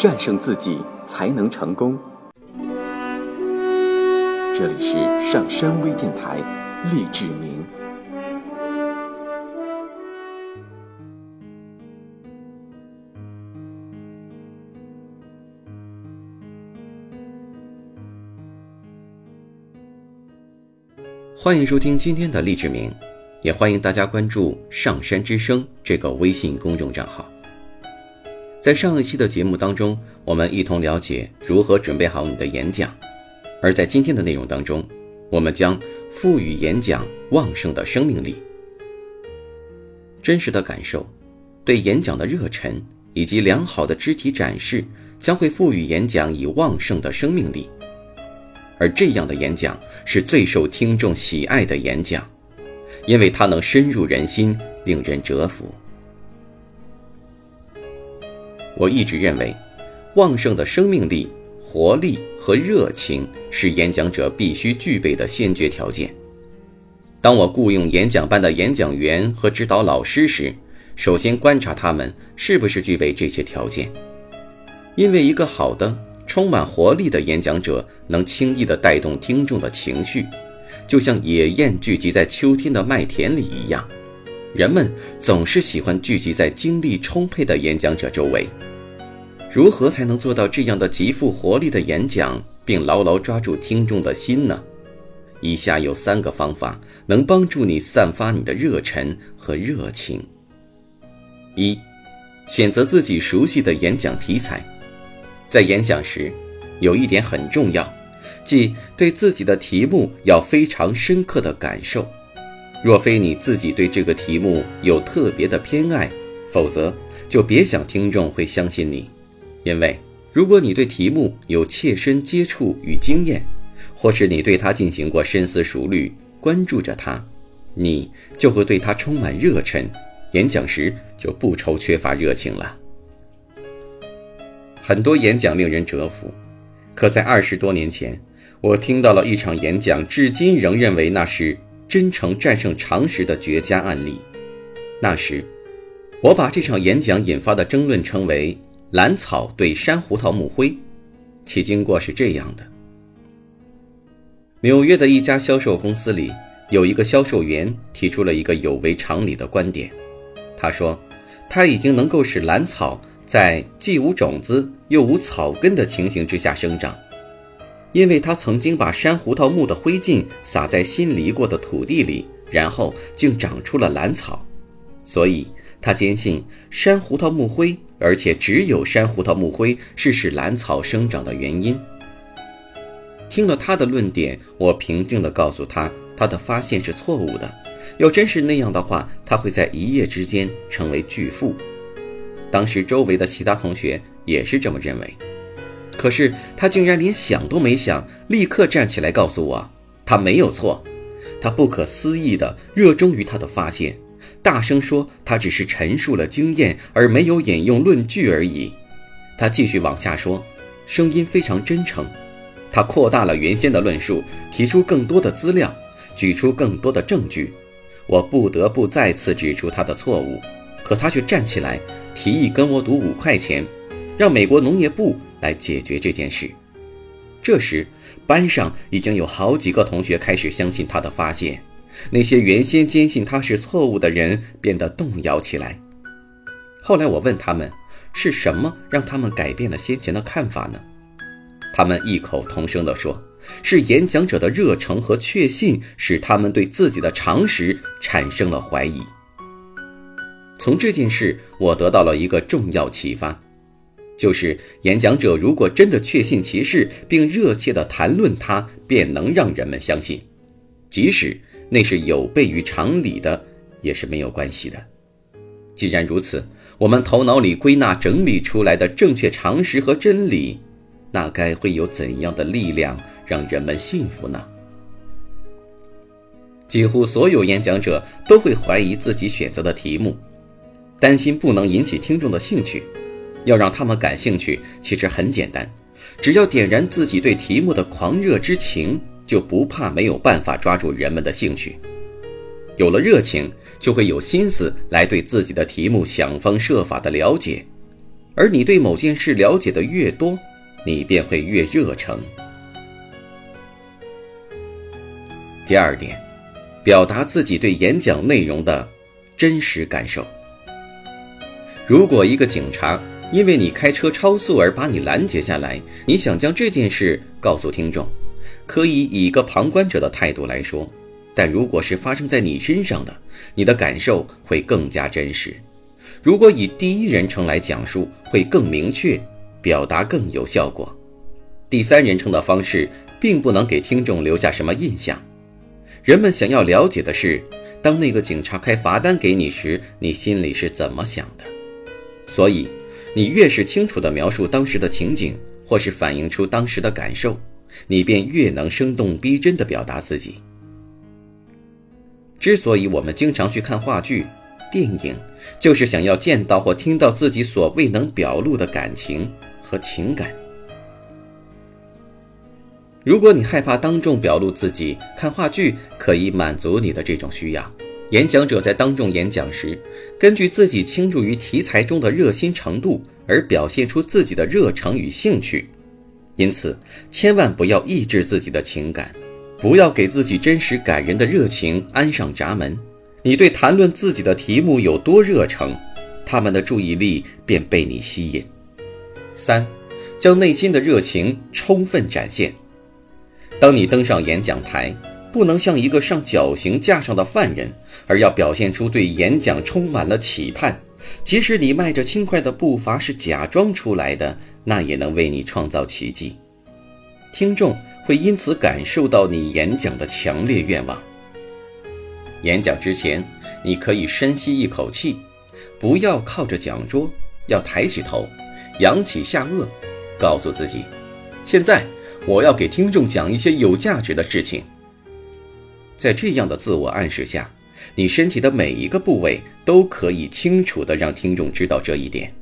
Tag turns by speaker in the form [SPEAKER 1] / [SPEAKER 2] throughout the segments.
[SPEAKER 1] 战胜自己才能成功。这里是上山微电台，励志明。
[SPEAKER 2] 欢迎收听今天的励志明，也欢迎大家关注“上山之声”这个微信公众账号。在上一期的节目当中，我们一同了解如何准备好你的演讲；而在今天的内容当中，我们将赋予演讲旺盛的生命力。真实的感受，对演讲的热忱以及良好的肢体展示，将会赋予演讲以旺盛的生命力。而这样的演讲是最受听众喜爱的演讲，因为它能深入人心，令人折服。我一直认为，旺盛的生命力、活力和热情是演讲者必须具备的先决条件。当我雇佣演讲班的演讲员和指导老师时，首先观察他们是不是具备这些条件，因为一个好的。充满活力的演讲者能轻易地带动听众的情绪，就像野雁聚集在秋天的麦田里一样。人们总是喜欢聚集在精力充沛的演讲者周围。如何才能做到这样的极富活力的演讲，并牢牢抓住听众的心呢？以下有三个方法能帮助你散发你的热忱和热情。一，选择自己熟悉的演讲题材。在演讲时，有一点很重要，即对自己的题目要非常深刻的感受。若非你自己对这个题目有特别的偏爱，否则就别想听众会相信你。因为如果你对题目有切身接触与经验，或是你对它进行过深思熟虑，关注着它，你就会对它充满热忱，演讲时就不愁缺乏热情了。很多演讲令人折服，可在二十多年前，我听到了一场演讲，至今仍认为那是真诚战胜常识的绝佳案例。那时，我把这场演讲引发的争论称为“兰草对山胡桃木灰”。其经过是这样的：纽约的一家销售公司里，有一个销售员提出了一个有违常理的观点。他说，他已经能够使兰草。在既无种子又无草根的情形之下生长，因为他曾经把山胡桃木的灰烬撒在新犁过的土地里，然后竟长出了兰草，所以他坚信山胡桃木灰，而且只有山胡桃木灰是使兰草生长的原因。听了他的论点，我平静地告诉他，他的发现是错误的。要真是那样的话，他会在一夜之间成为巨富。当时周围的其他同学也是这么认为，可是他竟然连想都没想，立刻站起来告诉我，他没有错。他不可思议地热衷于他的发现，大声说他只是陈述了经验，而没有引用论据而已。他继续往下说，声音非常真诚。他扩大了原先的论述，提出更多的资料，举出更多的证据。我不得不再次指出他的错误。可他却站起来，提议跟我赌五块钱，让美国农业部来解决这件事。这时，班上已经有好几个同学开始相信他的发现，那些原先坚信他是错误的人变得动摇起来。后来我问他们，是什么让他们改变了先前的看法呢？他们异口同声地说：“是演讲者的热诚和确信，使他们对自己的常识产生了怀疑。”从这件事，我得到了一个重要启发，就是演讲者如果真的确信其事，并热切地谈论它，便能让人们相信，即使那是有悖于常理的，也是没有关系的。既然如此，我们头脑里归纳整理出来的正确常识和真理，那该会有怎样的力量让人们信服呢？几乎所有演讲者都会怀疑自己选择的题目。担心不能引起听众的兴趣，要让他们感兴趣，其实很简单，只要点燃自己对题目的狂热之情，就不怕没有办法抓住人们的兴趣。有了热情，就会有心思来对自己的题目想方设法的了解。而你对某件事了解的越多，你便会越热诚。第二点，表达自己对演讲内容的真实感受。如果一个警察因为你开车超速而把你拦截下来，你想将这件事告诉听众，可以以一个旁观者的态度来说；但如果是发生在你身上的，你的感受会更加真实。如果以第一人称来讲述，会更明确，表达更有效果。第三人称的方式并不能给听众留下什么印象。人们想要了解的是，当那个警察开罚单给你时，你心里是怎么想的。所以，你越是清楚地描述当时的情景，或是反映出当时的感受，你便越能生动逼真地表达自己。之所以我们经常去看话剧。电影就是想要见到或听到自己所未能表露的感情和情感。如果你害怕当众表露自己，看话剧可以满足你的这种需要。演讲者在当众演讲时，根据自己倾注于题材中的热心程度而表现出自己的热诚与兴趣。因此，千万不要抑制自己的情感，不要给自己真实感人的热情安上闸门。你对谈论自己的题目有多热诚，他们的注意力便被你吸引。三，将内心的热情充分展现。当你登上演讲台，不能像一个上绞刑架上的犯人，而要表现出对演讲充满了期盼。即使你迈着轻快的步伐是假装出来的，那也能为你创造奇迹。听众会因此感受到你演讲的强烈愿望。演讲之前，你可以深吸一口气，不要靠着讲桌，要抬起头，扬起下颚，告诉自己：现在我要给听众讲一些有价值的事情。在这样的自我暗示下，你身体的每一个部位都可以清楚地让听众知道这一点。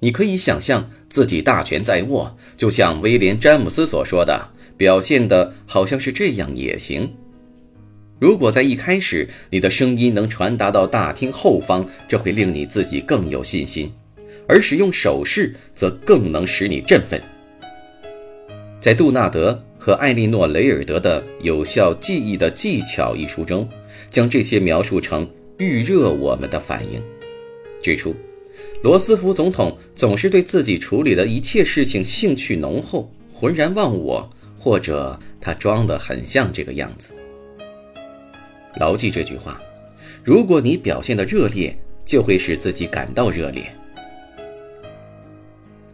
[SPEAKER 2] 你可以想象自己大权在握，就像威廉·詹姆斯所说的，表现的好像是这样也行。如果在一开始你的声音能传达到大厅后方，这会令你自己更有信心；而使用手势则更能使你振奋。在杜纳德和艾莉诺·雷尔德的《有效记忆的技巧》一书中，将这些描述成预热我们的反应，指出罗斯福总统总是对自己处理的一切事情兴趣浓厚、浑然忘我，或者他装得很像这个样子。牢记这句话：如果你表现的热烈，就会使自己感到热烈。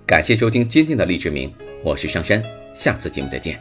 [SPEAKER 2] 感谢收听今天的励志名，我是上山，下次节目再见。